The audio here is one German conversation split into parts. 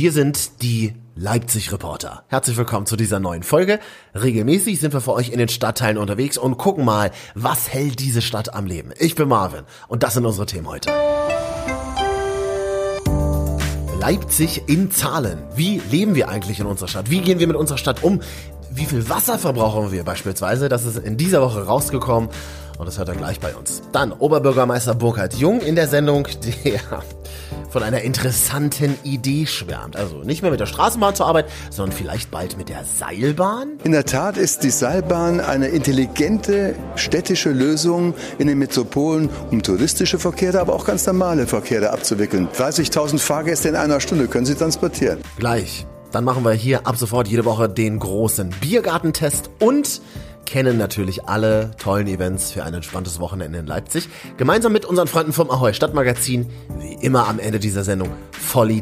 Wir sind die Leipzig Reporter. Herzlich willkommen zu dieser neuen Folge. Regelmäßig sind wir für euch in den Stadtteilen unterwegs und gucken mal, was hält diese Stadt am Leben. Ich bin Marvin und das sind unsere Themen heute. Leipzig in Zahlen. Wie leben wir eigentlich in unserer Stadt? Wie gehen wir mit unserer Stadt um? Wie viel Wasser verbrauchen wir beispielsweise? Das ist in dieser Woche rausgekommen und das hört er gleich bei uns. Dann Oberbürgermeister Burkhard Jung in der Sendung, der von einer interessanten Idee schwärmt. Also nicht mehr mit der Straßenbahn zur Arbeit, sondern vielleicht bald mit der Seilbahn? In der Tat ist die Seilbahn eine intelligente städtische Lösung in den Metropolen, um touristische Verkehre, aber auch ganz normale Verkehre abzuwickeln. 30.000 Fahrgäste in einer Stunde können Sie transportieren. Gleich. Dann machen wir hier ab sofort jede Woche den großen Biergartentest und kennen natürlich alle tollen Events für ein entspanntes Wochenende in Leipzig. Gemeinsam mit unseren Freunden vom Ahoi Stadtmagazin, wie immer am Ende dieser Sendung,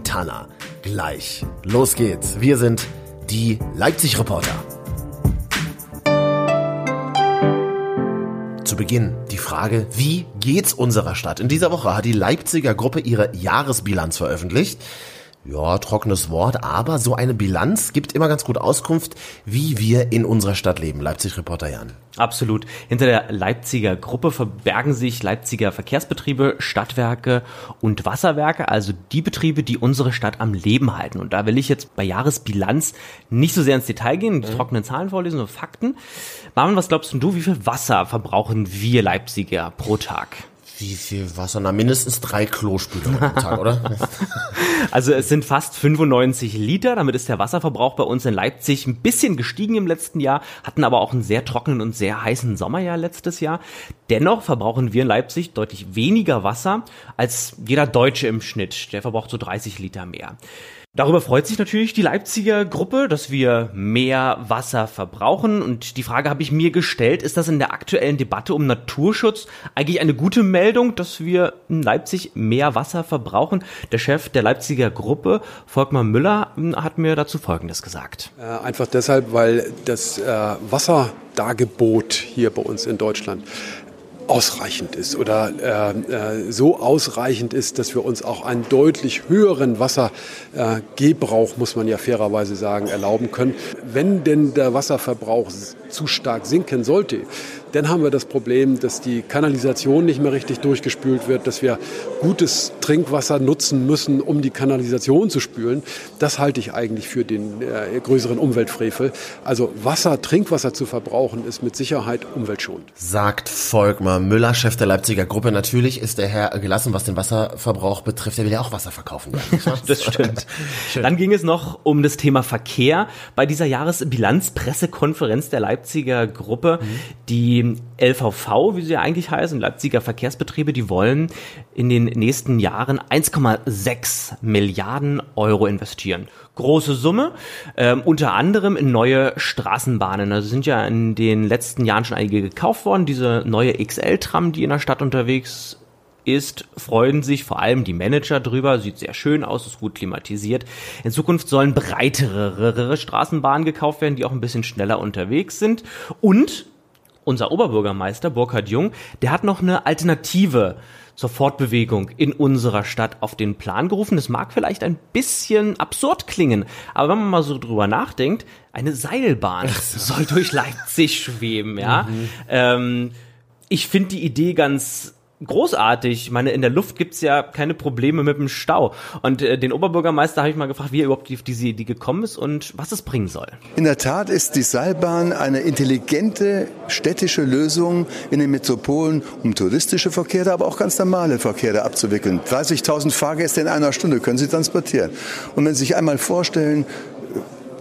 Tanner. Gleich. Los geht's. Wir sind die Leipzig Reporter. Zu Beginn die Frage, wie geht's unserer Stadt? In dieser Woche hat die Leipziger Gruppe ihre Jahresbilanz veröffentlicht ja, trockenes Wort, aber so eine Bilanz gibt immer ganz gut Auskunft, wie wir in unserer Stadt leben. Leipzig-Reporter Jan. Absolut. Hinter der Leipziger Gruppe verbergen sich Leipziger Verkehrsbetriebe, Stadtwerke und Wasserwerke, also die Betriebe, die unsere Stadt am Leben halten. Und da will ich jetzt bei Jahresbilanz nicht so sehr ins Detail gehen, die mhm. trockenen Zahlen vorlesen, sondern Fakten. Marvin, was glaubst du, wie viel Wasser verbrauchen wir Leipziger pro Tag? Wie viel Wasser? Na, mindestens drei Klospüler am Tag, oder? also es sind fast 95 Liter. Damit ist der Wasserverbrauch bei uns in Leipzig ein bisschen gestiegen im letzten Jahr, hatten aber auch einen sehr trockenen und sehr heißen Sommerjahr letztes Jahr. Dennoch verbrauchen wir in Leipzig deutlich weniger Wasser als jeder Deutsche im Schnitt. Der verbraucht so 30 Liter mehr. Darüber freut sich natürlich die Leipziger Gruppe, dass wir mehr Wasser verbrauchen. Und die Frage habe ich mir gestellt, ist das in der aktuellen Debatte um Naturschutz eigentlich eine gute Meldung, dass wir in Leipzig mehr Wasser verbrauchen? Der Chef der Leipziger Gruppe, Volkmar Müller, hat mir dazu Folgendes gesagt. Äh, einfach deshalb, weil das äh, Wasserdargebot hier bei uns in Deutschland ausreichend ist oder äh, äh, so ausreichend ist, dass wir uns auch einen deutlich höheren Wassergebrauch, muss man ja fairerweise sagen, erlauben können. Wenn denn der Wasserverbrauch zu stark sinken sollte, dann haben wir das Problem, dass die Kanalisation nicht mehr richtig durchgespült wird, dass wir gutes Trinkwasser nutzen müssen, um die Kanalisation zu spülen. Das halte ich eigentlich für den äh, größeren Umweltfrevel. Also Wasser, Trinkwasser zu verbrauchen, ist mit Sicherheit umweltschonend. Sagt Volkmar Müller, Chef der Leipziger Gruppe. Natürlich ist der Herr gelassen, was den Wasserverbrauch betrifft. Er will ja auch Wasser verkaufen. das stimmt. Dann ging es noch um das Thema Verkehr. Bei dieser Jahresbilanzpressekonferenz der Leipziger Gruppe, mhm. Die LVV, wie sie ja eigentlich heißen, Leipziger Verkehrsbetriebe, die wollen in den nächsten Jahren 1,6 Milliarden Euro investieren. Große Summe, ähm, unter anderem in neue Straßenbahnen. Also sind ja in den letzten Jahren schon einige gekauft worden. Diese neue XL-Tram, die in der Stadt unterwegs ist, freuen sich vor allem die Manager drüber. Sieht sehr schön aus, ist gut klimatisiert. In Zukunft sollen breitere Straßenbahnen gekauft werden, die auch ein bisschen schneller unterwegs sind. Und unser Oberbürgermeister Burkhard Jung, der hat noch eine Alternative zur Fortbewegung in unserer Stadt auf den Plan gerufen. Das mag vielleicht ein bisschen absurd klingen, aber wenn man mal so drüber nachdenkt, eine Seilbahn soll durch Leipzig schweben, ja. Mhm. Ähm, ich finde die Idee ganz großartig. Ich meine, in der Luft gibt's ja keine Probleme mit dem Stau. Und äh, den Oberbürgermeister habe ich mal gefragt, wie er überhaupt auf diese Idee gekommen ist und was es bringen soll. In der Tat ist die Seilbahn eine intelligente städtische Lösung in den Metropolen, um touristische Verkehre, aber auch ganz normale Verkehre abzuwickeln. 30.000 Fahrgäste in einer Stunde können Sie transportieren. Und wenn Sie sich einmal vorstellen,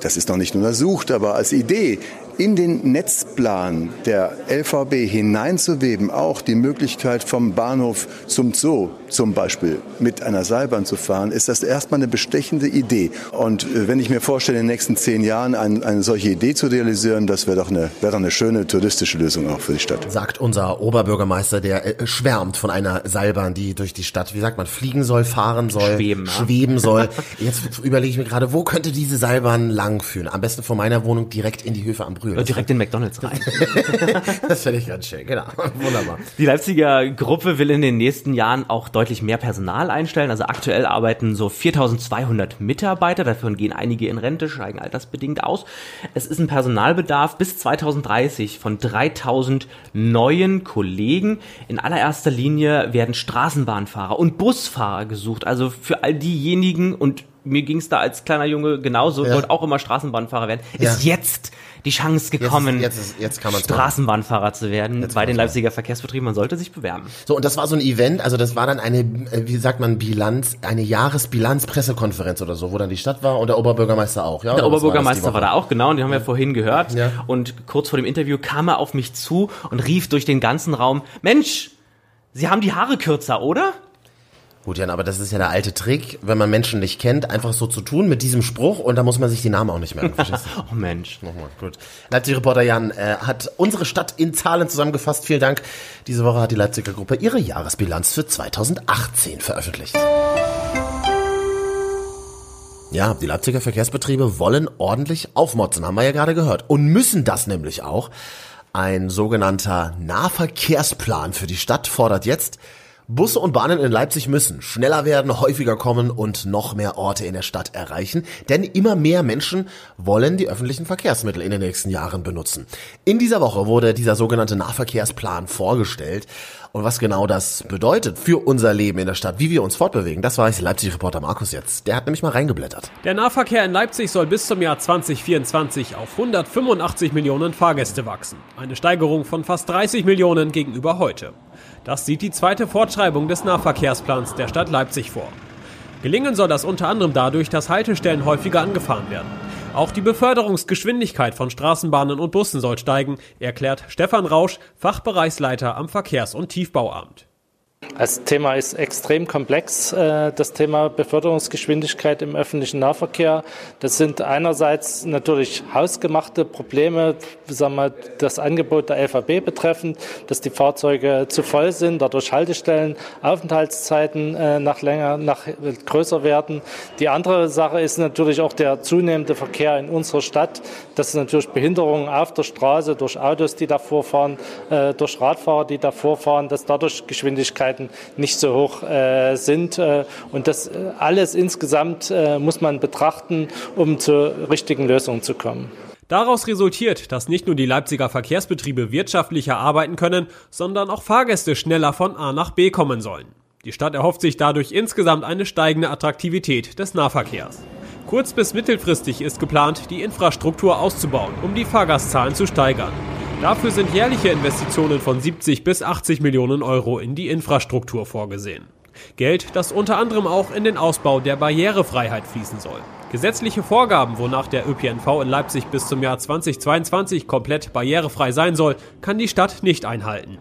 das ist noch nicht untersucht, aber als Idee, in den Netzplan der LVB hineinzuweben, auch die Möglichkeit vom Bahnhof zum Zoo zum Beispiel mit einer Seilbahn zu fahren, ist das erstmal eine bestechende Idee. Und äh, wenn ich mir vorstelle, in den nächsten zehn Jahren ein, eine solche Idee zu realisieren, das wäre doch, eine, wäre doch eine schöne touristische Lösung auch für die Stadt. Sagt unser Oberbürgermeister, der äh, schwärmt von einer Seilbahn, die durch die Stadt, wie sagt man, fliegen soll, fahren soll, schweben, schweben soll. Jetzt überlege ich mir gerade, wo könnte diese Seilbahn langführen? Am besten von meiner Wohnung direkt in die Höfe am Brühl. Direkt in McDonalds rein. das finde ich ganz schön, genau. Wunderbar. Die Leipziger Gruppe will in den nächsten Jahren auch deutlich deutlich mehr Personal einstellen. Also aktuell arbeiten so 4200 Mitarbeiter, davon gehen einige in Rente, steigen altersbedingt aus. Es ist ein Personalbedarf bis 2030 von 3000 neuen Kollegen. In allererster Linie werden Straßenbahnfahrer und Busfahrer gesucht. Also für all diejenigen und mir ging es da als kleiner Junge genauso, ja. wollte auch immer Straßenbahnfahrer werden, ja. ist jetzt die Chance gekommen, jetzt, ist, jetzt, ist, jetzt Straßenbahnfahrer zu werden jetzt bei den Leipziger Verkehrsbetrieben. Man sollte sich bewerben. So, und das war so ein Event, also das war dann eine, äh, wie sagt man, Bilanz, eine Jahresbilanz-Pressekonferenz oder so, wo dann die Stadt war und der Oberbürgermeister auch. Ja, der Oberbürgermeister war, war, da auch, genau, und die haben wir vorhin gehört. Ja. Und kurz vor dem Interview kam er auf mich zu und rief durch den ganzen Raum, Mensch, Sie haben die Haare kürzer, oder? Gut, Jan, aber das ist ja der alte Trick, wenn man Menschen nicht kennt, einfach so zu tun mit diesem Spruch und da muss man sich die Namen auch nicht merken. oh Mensch. Nochmal, gut. Leipzig-Reporter Jan äh, hat unsere Stadt in Zahlen zusammengefasst. Vielen Dank. Diese Woche hat die Leipziger Gruppe ihre Jahresbilanz für 2018 veröffentlicht. Ja, die Leipziger Verkehrsbetriebe wollen ordentlich aufmotzen, haben wir ja gerade gehört. Und müssen das nämlich auch. Ein sogenannter Nahverkehrsplan für die Stadt fordert jetzt Busse und Bahnen in Leipzig müssen schneller werden, häufiger kommen und noch mehr Orte in der Stadt erreichen, denn immer mehr Menschen wollen die öffentlichen Verkehrsmittel in den nächsten Jahren benutzen. In dieser Woche wurde dieser sogenannte Nahverkehrsplan vorgestellt und was genau das bedeutet für unser Leben in der Stadt, wie wir uns fortbewegen, das weiß Leipzig-Reporter Markus jetzt. Der hat nämlich mal reingeblättert. Der Nahverkehr in Leipzig soll bis zum Jahr 2024 auf 185 Millionen Fahrgäste wachsen. Eine Steigerung von fast 30 Millionen gegenüber heute. Das sieht die zweite Fortschreibung des Nahverkehrsplans der Stadt Leipzig vor. Gelingen soll das unter anderem dadurch, dass Haltestellen häufiger angefahren werden. Auch die Beförderungsgeschwindigkeit von Straßenbahnen und Bussen soll steigen, erklärt Stefan Rausch, Fachbereichsleiter am Verkehrs- und Tiefbauamt. Das Thema ist extrem komplex, äh, das Thema Beförderungsgeschwindigkeit im öffentlichen Nahverkehr. Das sind einerseits natürlich hausgemachte Probleme, sagen wir, das Angebot der LVB betreffend, dass die Fahrzeuge zu voll sind, dadurch Haltestellen, Aufenthaltszeiten äh, nach länger, nach größer werden. Die andere Sache ist natürlich auch der zunehmende Verkehr in unserer Stadt. Das sind natürlich Behinderungen auf der Straße durch Autos, die davor fahren, äh, durch Radfahrer, die davor fahren, dass dadurch Geschwindigkeit Geschwindigkeiten nicht so hoch äh, sind. Äh, und das äh, alles insgesamt äh, muss man betrachten, um zur richtigen Lösung zu kommen. Daraus resultiert, dass nicht nur die Leipziger Verkehrsbetriebe wirtschaftlicher arbeiten können, sondern auch Fahrgäste schneller von A nach B kommen sollen. Die Stadt erhofft sich dadurch insgesamt eine steigende Attraktivität des Nahverkehrs. Kurz- bis mittelfristig ist geplant, die Infrastruktur auszubauen, um die Fahrgastzahlen zu steigern. Dafür sind jährliche Investitionen von 70 bis 80 Millionen Euro in die Infrastruktur vorgesehen. Geld, das unter anderem auch in den Ausbau der Barrierefreiheit fließen soll. Gesetzliche Vorgaben, wonach der ÖPNV in Leipzig bis zum Jahr 2022 komplett barrierefrei sein soll, kann die Stadt nicht einhalten.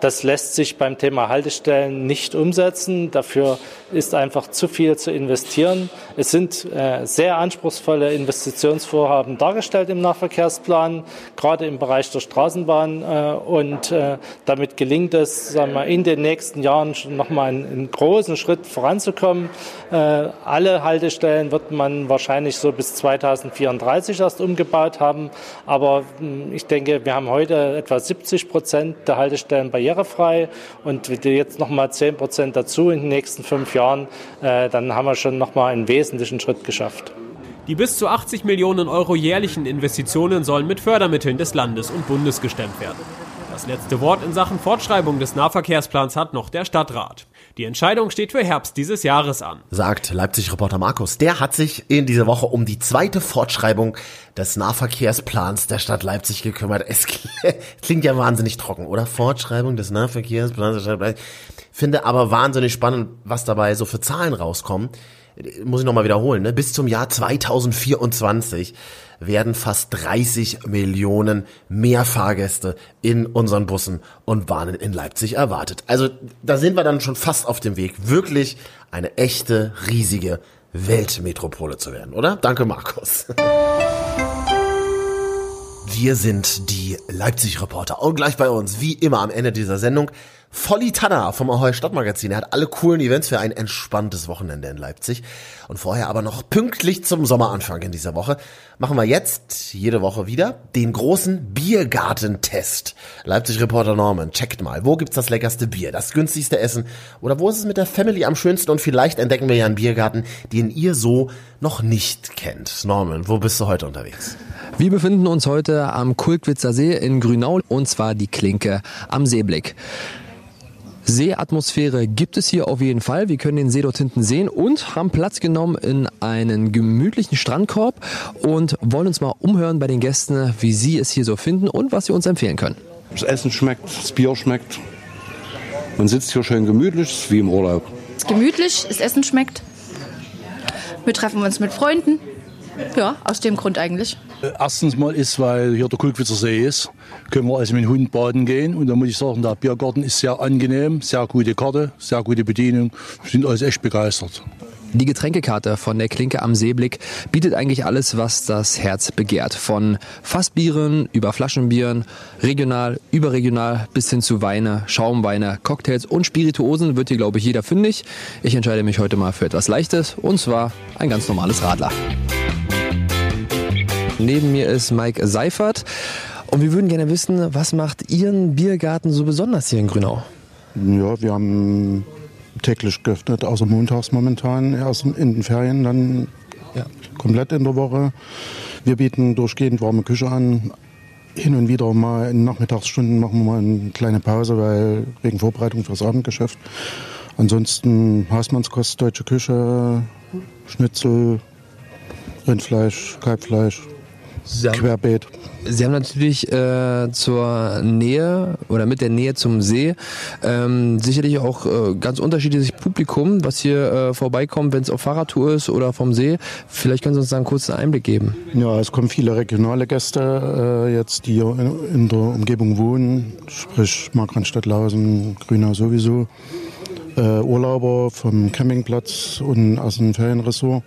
Das lässt sich beim Thema Haltestellen nicht umsetzen. Dafür ist einfach zu viel zu investieren. Es sind äh, sehr anspruchsvolle Investitionsvorhaben dargestellt im Nahverkehrsplan, gerade im Bereich der Straßenbahn. Äh, und äh, damit gelingt es, sagen wir, in den nächsten Jahren schon nochmal einen, einen großen Schritt voranzukommen. Äh, alle Haltestellen wird man wahrscheinlich so bis 2034 erst umgebaut haben. Aber hm, ich denke, wir haben heute etwa 70 Prozent der Haltestellen bei barrierefrei und jetzt nochmal 10 Prozent dazu in den nächsten fünf Jahren, äh, dann haben wir schon nochmal einen wesentlichen Schritt geschafft. Die bis zu 80 Millionen Euro jährlichen Investitionen sollen mit Fördermitteln des Landes und Bundes gestemmt werden. Das letzte Wort in Sachen Fortschreibung des Nahverkehrsplans hat noch der Stadtrat. Die Entscheidung steht für Herbst dieses Jahres an. Sagt Leipzig-Reporter Markus. Der hat sich in dieser Woche um die zweite Fortschreibung des Nahverkehrsplans der Stadt Leipzig gekümmert. Es klingt ja wahnsinnig trocken, oder? Fortschreibung des Nahverkehrsplans der Stadt Leipzig. Finde aber wahnsinnig spannend, was dabei so für Zahlen rauskommen. Muss ich nochmal wiederholen, ne? Bis zum Jahr 2024 werden fast 30 Millionen mehr Fahrgäste in unseren Bussen und Bahnen in Leipzig erwartet. Also da sind wir dann schon fast auf dem Weg, wirklich eine echte, riesige Weltmetropole zu werden, oder? Danke, Markus. Wir sind die Leipzig-Reporter und gleich bei uns, wie immer am Ende dieser Sendung, Volli Tanner vom Ahoy Stadtmagazin. Er hat alle coolen Events für ein entspanntes Wochenende in Leipzig. Und vorher aber noch pünktlich zum Sommeranfang in dieser Woche machen wir jetzt jede Woche wieder den großen Biergartentest. Leipzig-Reporter Norman, checkt mal, wo gibt's das leckerste Bier, das günstigste Essen oder wo ist es mit der Family am schönsten und vielleicht entdecken wir ja einen Biergarten, den ihr so noch nicht kennt. Norman, wo bist du heute unterwegs? Wir befinden uns heute am Kulkwitzer See in Grünau und zwar die Klinke am Seeblick. Seeatmosphäre gibt es hier auf jeden Fall. Wir können den See dort hinten sehen und haben Platz genommen in einen gemütlichen Strandkorb und wollen uns mal umhören bei den Gästen, wie sie es hier so finden und was sie uns empfehlen können. Das Essen schmeckt, das Bier schmeckt. Man sitzt hier schön gemütlich, wie im Urlaub. Es ist gemütlich, das Essen schmeckt. Wir treffen uns mit Freunden. Ja, aus dem Grund eigentlich. Äh, erstens mal ist, weil hier der Kulkwitzer See ist, können wir also mit dem Hund baden gehen. Und da muss ich sagen, der Biergarten ist sehr angenehm, sehr gute Karte, sehr gute Bedienung. Wir sind alles echt begeistert. Die Getränkekarte von der Klinke am Seeblick bietet eigentlich alles, was das Herz begehrt. Von Fassbieren über Flaschenbieren, regional, überregional bis hin zu Weine, Schaumweine, Cocktails und Spirituosen wird hier, glaube ich, jeder fündig. Ich entscheide mich heute mal für etwas Leichtes und zwar ein ganz normales Radler. Neben mir ist Mike Seifert. Und wir würden gerne wissen, was macht Ihren Biergarten so besonders hier in Grünau? Ja, wir haben täglich geöffnet, außer montags momentan, erst in den Ferien, dann ja. komplett in der Woche. Wir bieten durchgehend warme Küche an. Hin und wieder mal in Nachmittagsstunden machen wir mal eine kleine Pause, weil wegen Vorbereitung fürs Abendgeschäft. Ansonsten Hausmannskost, deutsche Küche, Schnitzel, Rindfleisch, Kalbfleisch, Sie haben, Querbeet. Sie haben natürlich äh, zur Nähe oder mit der Nähe zum See ähm, sicherlich auch äh, ganz unterschiedliches Publikum, was hier äh, vorbeikommt, wenn es auf Fahrradtour ist oder vom See. Vielleicht können Sie uns da einen kurzen Einblick geben. Ja, es kommen viele regionale Gäste äh, jetzt, die hier in, in, der Umgebung wohnen, sprich Markranstädt-Lausen, Grünau sowieso. Äh, Urlauber vom Campingplatz und aus dem Ferienressort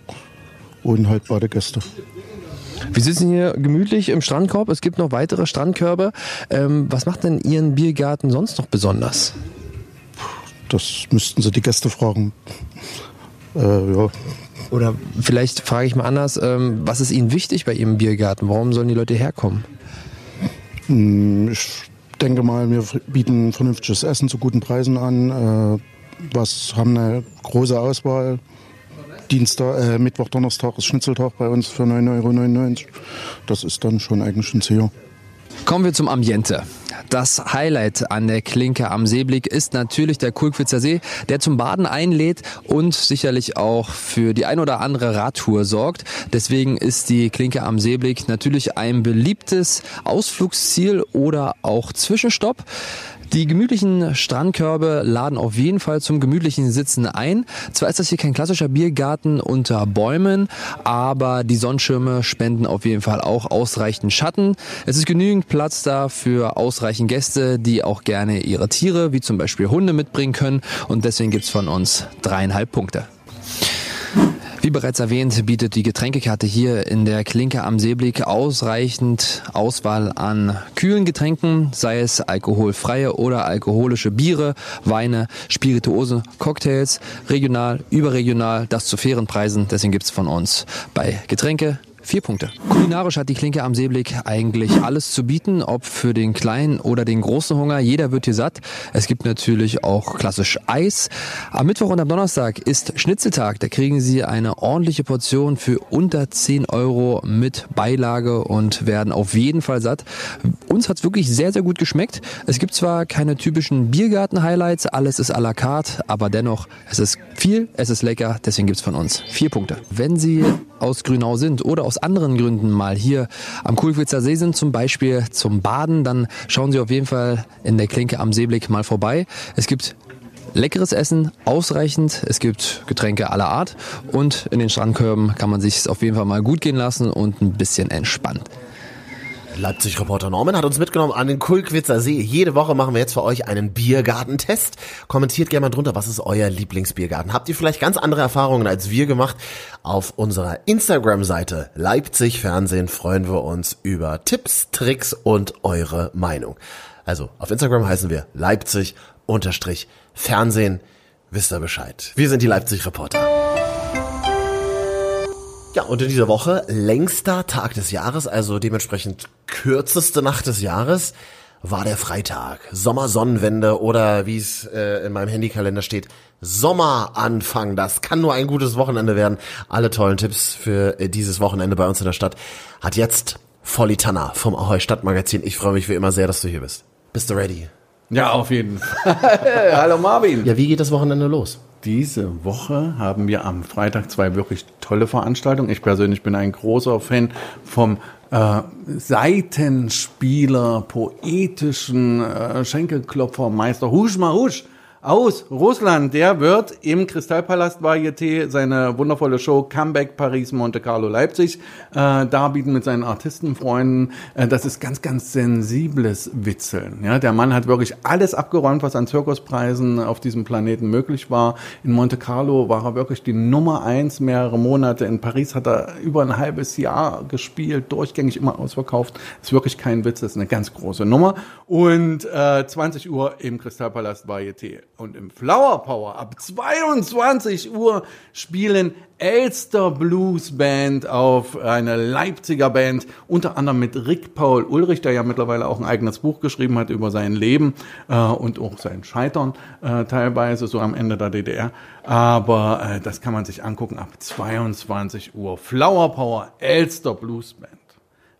und halt Badegäste. Wir sitzen hier gemütlich im Strandkorb. Es gibt noch weitere Strandkörbe. Ähm, was macht denn Ihren Biergarten sonst noch besonders? Das müssten Sie die Gäste fragen. Äh, ja. Oder vielleicht frage ich mal anders, ähm, was ist Ihnen wichtig bei Ihrem Biergarten? Warum sollen die Leute herkommen? Hm, ich denke mal, wir bieten vernünftiges Essen zu guten Preisen an. Äh, was haben eine große Auswahl Dienstag, äh, Mittwoch, Donnerstag ist Schnitzeltag bei uns für 9,99 Euro. Das ist dann schon eigentlich ein Zehner. Kommen wir zum Ambiente. Das Highlight an der Klinke am Seeblick ist natürlich der Kulkwitzer See, der zum Baden einlädt und sicherlich auch für die ein oder andere Radtour sorgt. Deswegen ist die Klinke am Seeblick natürlich ein beliebtes Ausflugsziel oder auch Zwischenstopp. Die gemütlichen Strandkörbe laden auf jeden Fall zum gemütlichen Sitzen ein. Zwar ist das hier kein klassischer Biergarten unter Bäumen, aber die Sonnenschirme spenden auf jeden Fall auch ausreichend Schatten. Es ist genügend Platz da für ausreichend Gäste, die auch gerne ihre Tiere, wie zum Beispiel Hunde, mitbringen können. Und deswegen gibt's von uns dreieinhalb Punkte. Wie bereits erwähnt, bietet die Getränkekarte hier in der Klinke am Seeblick ausreichend Auswahl an kühlen Getränken, sei es alkoholfreie oder alkoholische Biere, Weine, Spirituosen, Cocktails, regional, überregional, das zu fairen Preisen. Deswegen gibt's von uns bei Getränke Vier Punkte. Kulinarisch hat die Klinke am Seeblick eigentlich alles zu bieten, ob für den kleinen oder den großen Hunger. Jeder wird hier satt. Es gibt natürlich auch klassisch Eis. Am Mittwoch und am Donnerstag ist Schnitzeltag. Da kriegen Sie eine ordentliche Portion für unter 10 Euro mit Beilage und werden auf jeden Fall satt. Uns hat's wirklich sehr, sehr gut geschmeckt. Es gibt zwar keine typischen Biergarten-Highlights, alles ist à la carte, aber dennoch, es ist viel, es ist lecker, deswegen gibt's von uns vier Punkte. Wenn Sie aus Grünau sind oder aus anderen Gründen mal hier am Kulkwitzer See sind, zum Beispiel zum Baden, dann schauen Sie auf jeden Fall in der Klinke am Seeblick mal vorbei. Es gibt leckeres Essen, ausreichend. Es gibt Getränke aller Art und in den Strandkörben kann man sich auf jeden Fall mal gut gehen lassen und ein bisschen entspannen. Leipzig-Reporter Norman hat uns mitgenommen an den Kulkwitzer See. Jede Woche machen wir jetzt für euch einen Biergartentest. Kommentiert gerne mal drunter, was ist euer Lieblingsbiergarten? Habt ihr vielleicht ganz andere Erfahrungen als wir gemacht? Auf unserer Instagram-Seite Leipzig Fernsehen freuen wir uns über Tipps, Tricks und eure Meinung. Also auf Instagram heißen wir Leipzig unterstrich Fernsehen. Wisst ihr Bescheid. Wir sind die Leipzig-Reporter. Ja, und in dieser Woche längster Tag des Jahres, also dementsprechend kürzeste Nacht des Jahres, war der Freitag. Sommersonnenwende oder wie es äh, in meinem Handykalender steht, Sommeranfang. Das kann nur ein gutes Wochenende werden. Alle tollen Tipps für äh, dieses Wochenende bei uns in der Stadt hat jetzt Volli Tanner vom Ahoi Stadtmagazin. Ich freue mich wie immer sehr, dass du hier bist. Bist du ready? Ja, auf jeden Fall. Hallo Marvin. Ja, wie geht das Wochenende los? Diese Woche haben wir am Freitag zwei wirklich tolle Veranstaltungen. Ich persönlich bin ein großer Fan vom äh, Seitenspieler, poetischen äh, Schenkelklopfermeister Husch mal Husch aus Russland. Der wird im Kristallpalast Varieté seine wundervolle Show Comeback Paris Monte Carlo Leipzig äh, darbieten mit seinen Artistenfreunden. Äh, das ist ganz, ganz sensibles Witzeln. Ja, der Mann hat wirklich alles abgeräumt, was an Zirkuspreisen auf diesem Planeten möglich war. In Monte Carlo war er wirklich die Nummer eins mehrere Monate. In Paris hat er über ein halbes Jahr gespielt, durchgängig immer ausverkauft. Ist wirklich kein Witz, das ist eine ganz große Nummer. Und äh, 20 Uhr im Kristallpalast Varieté. Und im Flower Power ab 22 Uhr spielen Elster Blues Band auf eine Leipziger Band, unter anderem mit Rick Paul Ulrich, der ja mittlerweile auch ein eigenes Buch geschrieben hat über sein Leben äh, und auch sein Scheitern äh, teilweise, so am Ende der DDR. Aber äh, das kann man sich angucken ab 22 Uhr. Flower Power, Elster Blues Band.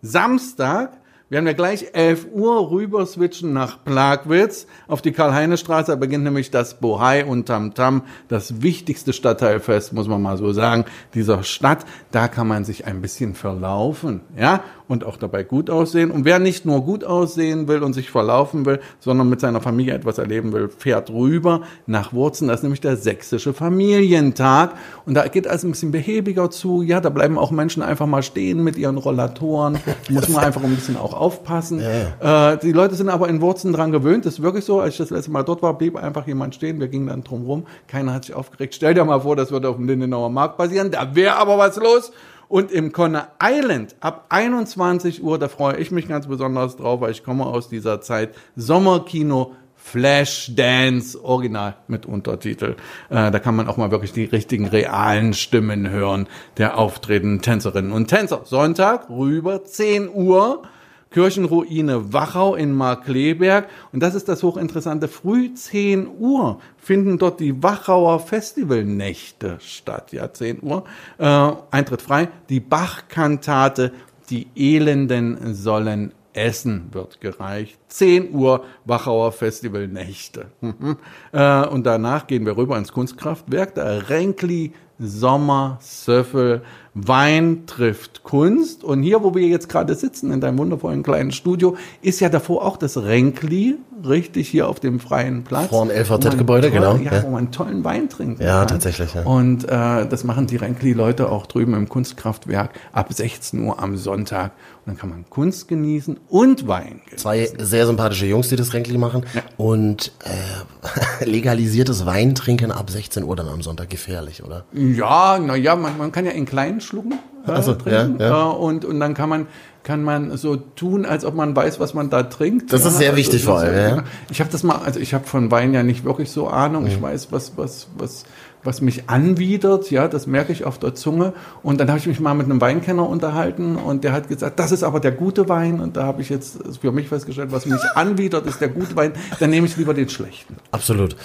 Samstag wir haben ja gleich 11 Uhr rüber switchen nach Plagwitz auf die Karl-Heine-Straße. Beginnt nämlich das Bohai und Tam Tam, das wichtigste Stadtteilfest, muss man mal so sagen, dieser Stadt. Da kann man sich ein bisschen verlaufen, ja, und auch dabei gut aussehen. Und wer nicht nur gut aussehen will und sich verlaufen will, sondern mit seiner Familie etwas erleben will, fährt rüber nach Wurzen. Das ist nämlich der sächsische Familientag. Und da geht alles ein bisschen behäbiger zu. Ja, da bleiben auch Menschen einfach mal stehen mit ihren Rollatoren. Muss man einfach ein bisschen auch aufpassen. Ja. Äh, die Leute sind aber in Wurzen dran gewöhnt. Das ist wirklich so. Als ich das letzte Mal dort war, blieb einfach jemand stehen. Wir gingen dann drum rum. Keiner hat sich aufgeregt. Stell dir mal vor, das würde auf dem Lindenauer Markt passieren. Da wäre aber was los. Und im Conner Island ab 21 Uhr, da freue ich mich ganz besonders drauf, weil ich komme aus dieser Zeit, Sommerkino Flashdance Original mit Untertitel. Äh, da kann man auch mal wirklich die richtigen realen Stimmen hören der auftretenden Tänzerinnen und Tänzer. Sonntag rüber 10 Uhr Kirchenruine Wachau in Markleberg. Und das ist das hochinteressante. Früh 10 Uhr finden dort die Wachauer Festivalnächte statt. Ja, 10 Uhr. Äh, Eintritt frei. Die Bachkantate Die Elenden sollen essen wird gereicht. 10 Uhr Wachauer Festivalnächte. äh, und danach gehen wir rüber ins Kunstkraftwerk. Der Renkli Sommer Söffel Wein trifft Kunst. Und hier, wo wir jetzt gerade sitzen, in deinem wundervollen kleinen Studio, ist ja davor auch das Renkli, richtig hier auf dem freien Platz. Vor dem LVZ-Gebäude, genau. Ja, ja, wo man tollen Wein trinkt. Ja, kann. tatsächlich. Ja. Und äh, das machen die Renkli-Leute auch drüben im Kunstkraftwerk ab 16 Uhr am Sonntag. Und dann kann man Kunst genießen und Wein genießen. Zwei sehr sympathische Jungs, die das Renkli machen. Ja. Und äh, legalisiertes Weintrinken ab 16 Uhr dann am Sonntag gefährlich, oder? Ja, naja, man, man kann ja in kleinen schlucken äh, so, trinken. Ja, ja. Äh, und, und dann kann man, kann man so tun, als ob man weiß, was man da trinkt. Das ist sehr also, wichtig vor allem. Ja. Ich habe das mal, also ich habe von Wein ja nicht wirklich so Ahnung. Mhm. Ich weiß, was, was, was was mich anwidert, ja, das merke ich auf der Zunge. Und dann habe ich mich mal mit einem Weinkenner unterhalten und der hat gesagt, das ist aber der gute Wein. Und da habe ich jetzt für mich festgestellt, was mich anwidert, ist der gute Wein. Dann nehme ich lieber den schlechten. Absolut.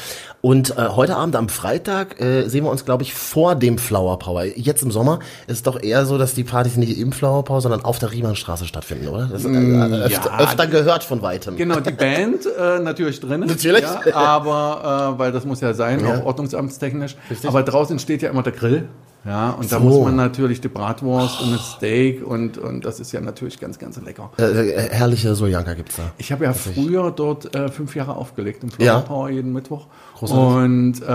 Und äh, heute Abend am Freitag äh, sehen wir uns, glaube ich, vor dem Flower Power. Jetzt im Sommer ist es doch eher so, dass die Partys nicht im Flower Power, sondern auf der Riemannstraße stattfinden, oder? Das äh, mm, öfter, ja, öfter gehört von weitem. Genau, die Band äh, natürlich drin. Natürlich. Ja, aber äh, weil das muss ja sein, ja. auch ordnungsamtstechnisch. Richtig. Aber draußen steht ja immer der Grill. Ja, und da So. muss man natürlich die Bratwurst und das Steak und, und das ist ja natürlich ganz, ganz lecker. Äh, äh, herrliche Soljanka gibt's da. Ich habe ja früher dort äh, fünf Jahre aufgelegt im Ja. Flower Power jeden Mittwoch. Großartig. Und äh,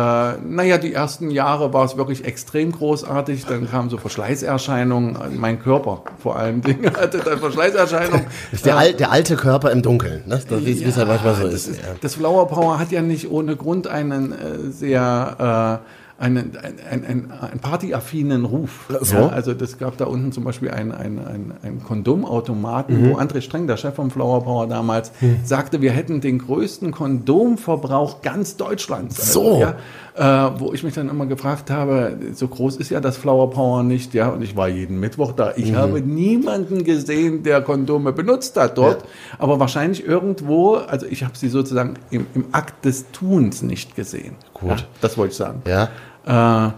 naja, die ersten Jahre war es wirklich extrem großartig. Dann kamen so Verschleißerscheinungen. Mein Körper vor allem Dingen hatte dann Verschleißerscheinungen. Das ist der, al der alte Körper im Dunkeln, ne? Das, wie wie es halt manchmal so das, ist. ist, ja. das Flower Power hat ja nicht ohne Grund einen äh, sehr einen, ein, ein, ein, ein partyaffinen Ruf. So? Ja, also das gab da unten zum Beispiel einen ein, ein, ein Kondomautomaten, Mhm. wo André Streng, der Chef vom Flower Power damals, sagte, wir hätten den größten Kondomverbrauch ganz Deutschlands. Also, So. Ja, äh, wo ich mich dann immer gefragt habe, so groß ist ja das Flower Power nicht, ja, und ich war jeden Mittwoch da. Ich Mhm. habe niemanden gesehen, der Kondome benutzt hat dort, aber wahrscheinlich irgendwo, also ich habe sie sozusagen im, im Akt des Tuns nicht gesehen. Gut. Ja, das wollte ich sagen. Ja. Äh,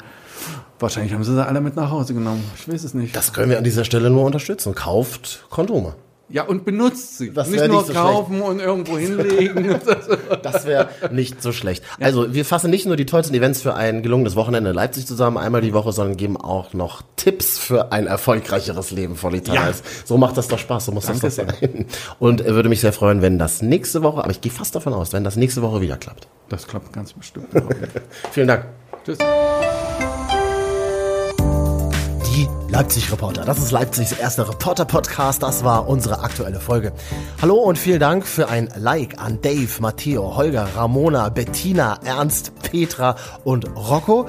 wahrscheinlich haben sie sie alle mit nach Hause genommen. Ich weiß es nicht. Das können wir an dieser Stelle nur unterstützen. Kauft Kondome. ja, und benutzt sie. Das nicht nur nicht so kaufen und irgendwo hinlegen. Das wäre nicht so schlecht. Also, wir fassen nicht nur die tollsten Events für ein gelungenes Wochenende in Leipzig zusammen, einmal die Woche, sondern geben auch noch Tipps für ein erfolgreicheres Leben vor Italien. So macht das doch Spaß, so muss Danke das doch sein. Und äh, würde mich sehr freuen, wenn das nächste Woche, aber ich gehe fast davon aus, wenn das nächste Woche wieder klappt. das klappt ganz bestimmt. Vielen Dank. Tschüss. Die Leipzig-Reporter. Das ist Leipzigs erster Reporter-Podcast. Das war unsere aktuelle Folge. Hallo und vielen Dank für ein Like an Dave, Matteo, Holger, Ramona, Bettina, Ernst, Petra und Rocco.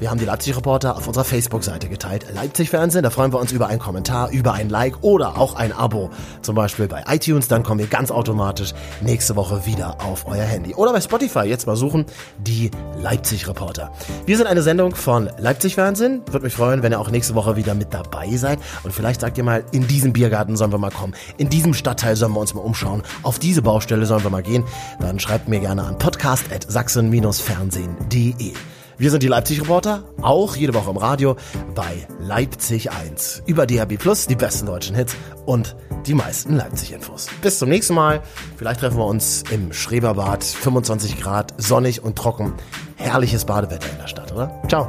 Wir haben die Leipzig-Reporter auf unserer Facebook-Seite geteilt. Leipzig-Fernsehen, da freuen wir uns über einen Kommentar, über ein Like oder auch ein Abo. Zum Beispiel bei iTunes, dann kommen wir ganz automatisch nächste Woche wieder auf euer Handy. Oder bei Spotify, jetzt mal suchen, die Leipzig-Reporter. Wir sind eine Sendung von Leipzig-Fernsehen. Würde mich freuen, wenn ihr auch nächste Woche wieder mit dabei seid. Und vielleicht sagt ihr mal, in diesem Biergarten sollen wir mal kommen. In diesem Stadtteil sollen wir uns mal umschauen. Auf diese Baustelle sollen wir mal gehen. Dann schreibt mir gerne an podcast.sachsen-fernsehen.de. Wir sind die Leipzig-Reporter, auch jede Woche im Radio bei Leipzig 1. Über DHB Plus die besten deutschen Hits und die meisten Leipzig-Infos. Bis zum nächsten Mal. Vielleicht treffen wir uns im Schreberbad. 25 Grad, sonnig und trocken. Herrliches Badewetter in der Stadt, oder? Ciao.